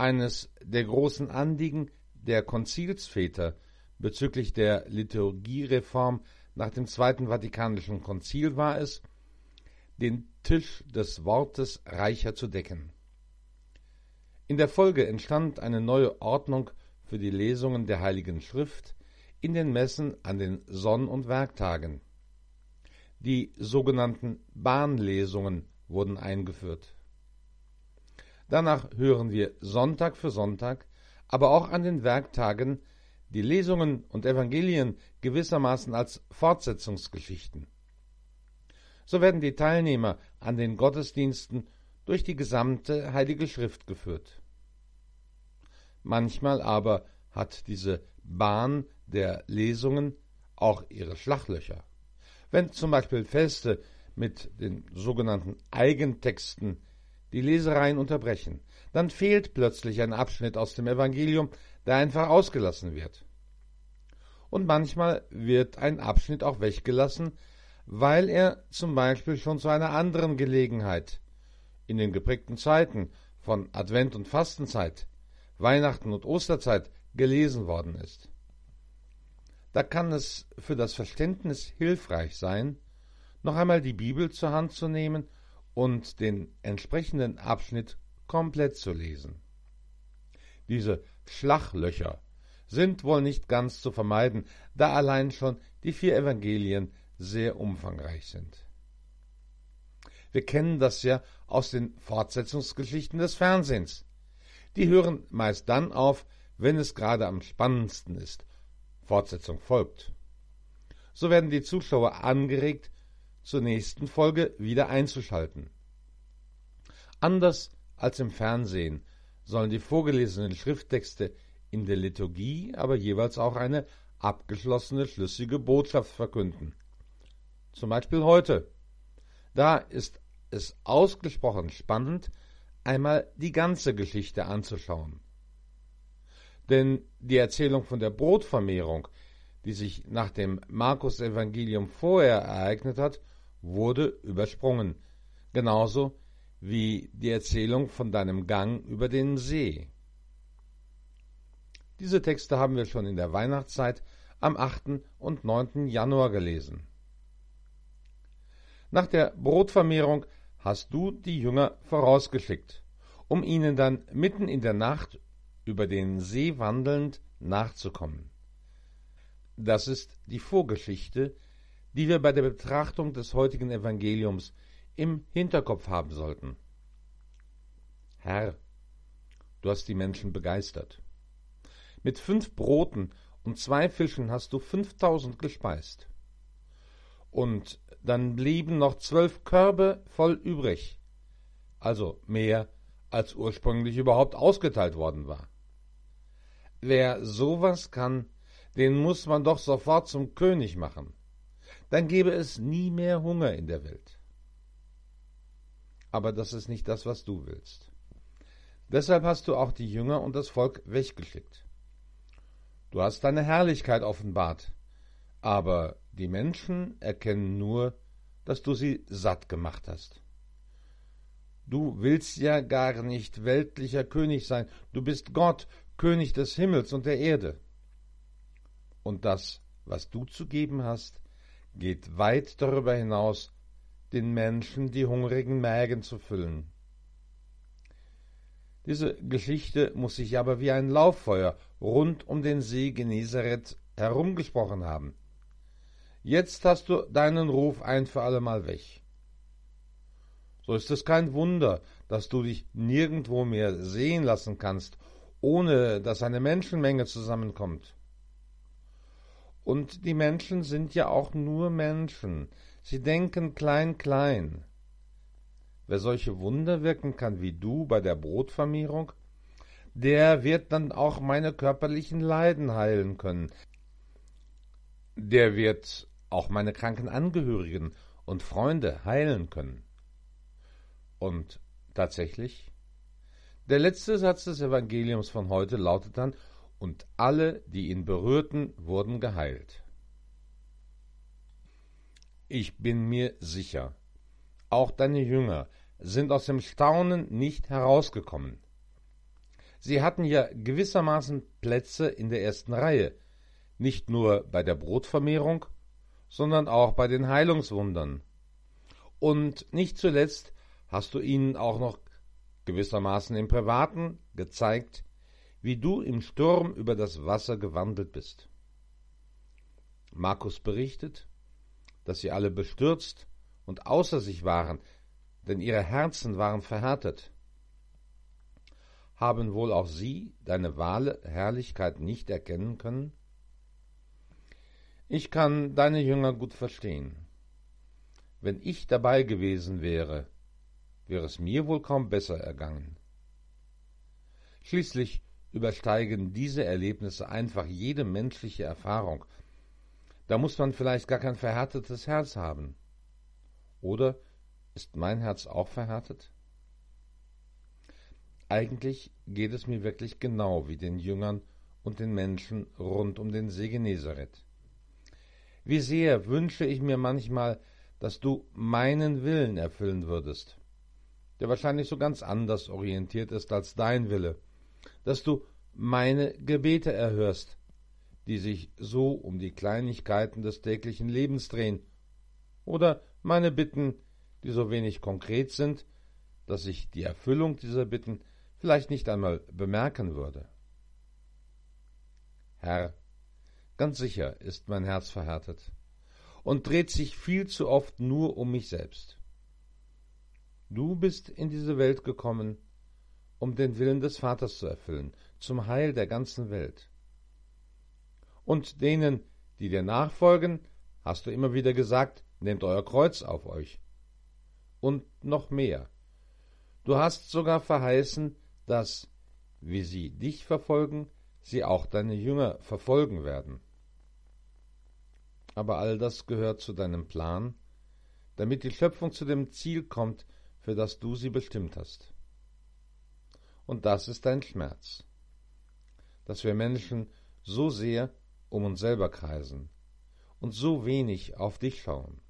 Eines der großen Anliegen der Konzilsväter bezüglich der Liturgiereform nach dem Zweiten Vatikanischen Konzil war es, den Tisch des Wortes reicher zu decken. In der Folge entstand eine neue Ordnung für die Lesungen der Heiligen Schrift in den Messen an den Sonn- und Werktagen. Die sogenannten Bahnlesungen wurden eingeführt. Danach hören wir Sonntag für Sonntag, aber auch an den Werktagen die Lesungen und Evangelien gewissermaßen als Fortsetzungsgeschichten. So werden die Teilnehmer an den Gottesdiensten durch die gesamte Heilige Schrift geführt. Manchmal aber hat diese Bahn der Lesungen auch ihre Schlachlöcher. Wenn zum Beispiel Feste mit den sogenannten Eigentexten die Lesereien unterbrechen, dann fehlt plötzlich ein Abschnitt aus dem Evangelium, der einfach ausgelassen wird. Und manchmal wird ein Abschnitt auch weggelassen, weil er zum Beispiel schon zu einer anderen Gelegenheit in den geprägten Zeiten von Advent und Fastenzeit, Weihnachten und Osterzeit gelesen worden ist. Da kann es für das Verständnis hilfreich sein, noch einmal die Bibel zur Hand zu nehmen und den entsprechenden Abschnitt komplett zu lesen. Diese Schlachlöcher sind wohl nicht ganz zu vermeiden, da allein schon die vier Evangelien sehr umfangreich sind. Wir kennen das ja aus den Fortsetzungsgeschichten des Fernsehens. Die hören meist dann auf, wenn es gerade am spannendsten ist. Fortsetzung folgt. So werden die Zuschauer angeregt, zur nächsten Folge wieder einzuschalten. Anders als im Fernsehen sollen die vorgelesenen Schrifttexte in der Liturgie aber jeweils auch eine abgeschlossene schlüssige Botschaft verkünden. Zum Beispiel heute. Da ist es ausgesprochen spannend, einmal die ganze Geschichte anzuschauen. Denn die Erzählung von der Brotvermehrung, die sich nach dem Markus-Evangelium vorher ereignet hat, wurde übersprungen, genauso wie die Erzählung von deinem Gang über den See. Diese Texte haben wir schon in der Weihnachtszeit am 8. und 9. Januar gelesen. Nach der Brotvermehrung hast du die Jünger vorausgeschickt, um ihnen dann mitten in der Nacht über den See wandelnd nachzukommen. Das ist die Vorgeschichte, die wir bei der Betrachtung des heutigen Evangeliums im Hinterkopf haben sollten. Herr, du hast die Menschen begeistert. Mit fünf Broten und zwei Fischen hast du fünftausend gespeist. Und dann blieben noch zwölf Körbe voll übrig, also mehr als ursprünglich überhaupt ausgeteilt worden war. Wer sowas kann, den muss man doch sofort zum König machen. Dann gäbe es nie mehr Hunger in der Welt. Aber das ist nicht das, was du willst. Deshalb hast du auch die Jünger und das Volk weggeschickt. Du hast deine Herrlichkeit offenbart, aber die Menschen erkennen nur, dass du sie satt gemacht hast. Du willst ja gar nicht weltlicher König sein, du bist Gott, König des Himmels und der Erde. Und das, was du zu geben hast, geht weit darüber hinaus, den Menschen die hungrigen Mägen zu füllen. Diese Geschichte muss sich aber wie ein Lauffeuer rund um den See Genezareth herumgesprochen haben. Jetzt hast du deinen Ruf ein für allemal weg. So ist es kein Wunder, dass du dich nirgendwo mehr sehen lassen kannst, ohne dass eine Menschenmenge zusammenkommt. Und die Menschen sind ja auch nur Menschen. Sie denken klein, klein. Wer solche Wunder wirken kann wie du bei der Brotvermehrung, der wird dann auch meine körperlichen Leiden heilen können. Der wird auch meine kranken Angehörigen und Freunde heilen können. Und tatsächlich, der letzte Satz des Evangeliums von heute lautet dann, und alle, die ihn berührten, wurden geheilt. Ich bin mir sicher, auch deine Jünger sind aus dem Staunen nicht herausgekommen. Sie hatten ja gewissermaßen Plätze in der ersten Reihe, nicht nur bei der Brotvermehrung, sondern auch bei den Heilungswundern. Und nicht zuletzt hast du ihnen auch noch gewissermaßen im Privaten gezeigt, wie du im Sturm über das Wasser gewandelt bist. Markus berichtet, dass sie alle bestürzt und außer sich waren, denn ihre Herzen waren verhärtet. Haben wohl auch sie deine wahre Herrlichkeit nicht erkennen können? Ich kann deine Jünger gut verstehen. Wenn ich dabei gewesen wäre, wäre es mir wohl kaum besser ergangen. Schließlich übersteigen diese Erlebnisse einfach jede menschliche Erfahrung. Da muss man vielleicht gar kein verhärtetes Herz haben. Oder ist mein Herz auch verhärtet? Eigentlich geht es mir wirklich genau wie den Jüngern und den Menschen rund um den See Genezareth. Wie sehr wünsche ich mir manchmal, dass du meinen Willen erfüllen würdest, der wahrscheinlich so ganz anders orientiert ist als dein Wille, dass du meine Gebete erhörst, die sich so um die Kleinigkeiten des täglichen Lebens drehen, oder meine Bitten, die so wenig konkret sind, dass ich die Erfüllung dieser Bitten vielleicht nicht einmal bemerken würde. Herr, ganz sicher ist mein Herz verhärtet und dreht sich viel zu oft nur um mich selbst. Du bist in diese Welt gekommen, um den Willen des Vaters zu erfüllen, zum Heil der ganzen Welt. Und denen, die dir nachfolgen, hast du immer wieder gesagt, nehmt euer Kreuz auf euch und noch mehr. Du hast sogar verheißen, dass, wie sie dich verfolgen, sie auch deine Jünger verfolgen werden. Aber all das gehört zu deinem Plan, damit die Schöpfung zu dem Ziel kommt, für das du sie bestimmt hast. Und das ist dein Schmerz, dass wir Menschen so sehr um uns selber kreisen und so wenig auf dich schauen.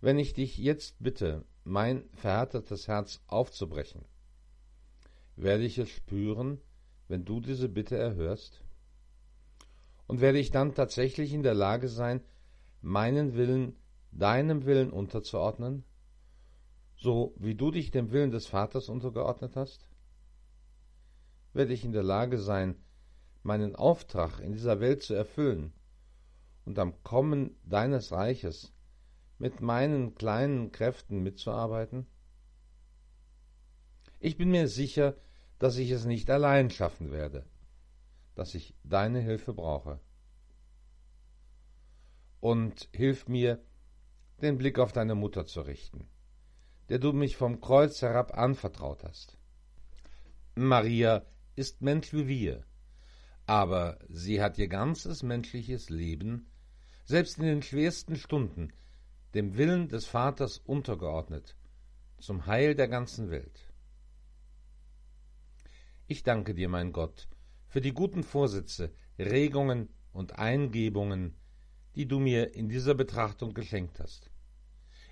Wenn ich dich jetzt bitte, mein verhärtetes Herz aufzubrechen, werde ich es spüren, wenn du diese Bitte erhörst? Und werde ich dann tatsächlich in der Lage sein, meinen Willen deinem Willen unterzuordnen, so wie du dich dem Willen des Vaters untergeordnet hast? Werde ich in der Lage sein, meinen Auftrag in dieser Welt zu erfüllen und am Kommen deines Reiches mit meinen kleinen Kräften mitzuarbeiten? Ich bin mir sicher, dass ich es nicht allein schaffen werde, dass ich deine Hilfe brauche. Und hilf mir, den Blick auf deine Mutter zu richten, der du mich vom Kreuz herab anvertraut hast. Maria ist Mensch wie wir, aber sie hat ihr ganzes menschliches Leben, selbst in den schwersten Stunden, dem Willen des Vaters untergeordnet, zum Heil der ganzen Welt. Ich danke dir, mein Gott, für die guten Vorsätze, Regungen und Eingebungen, die du mir in dieser Betrachtung geschenkt hast.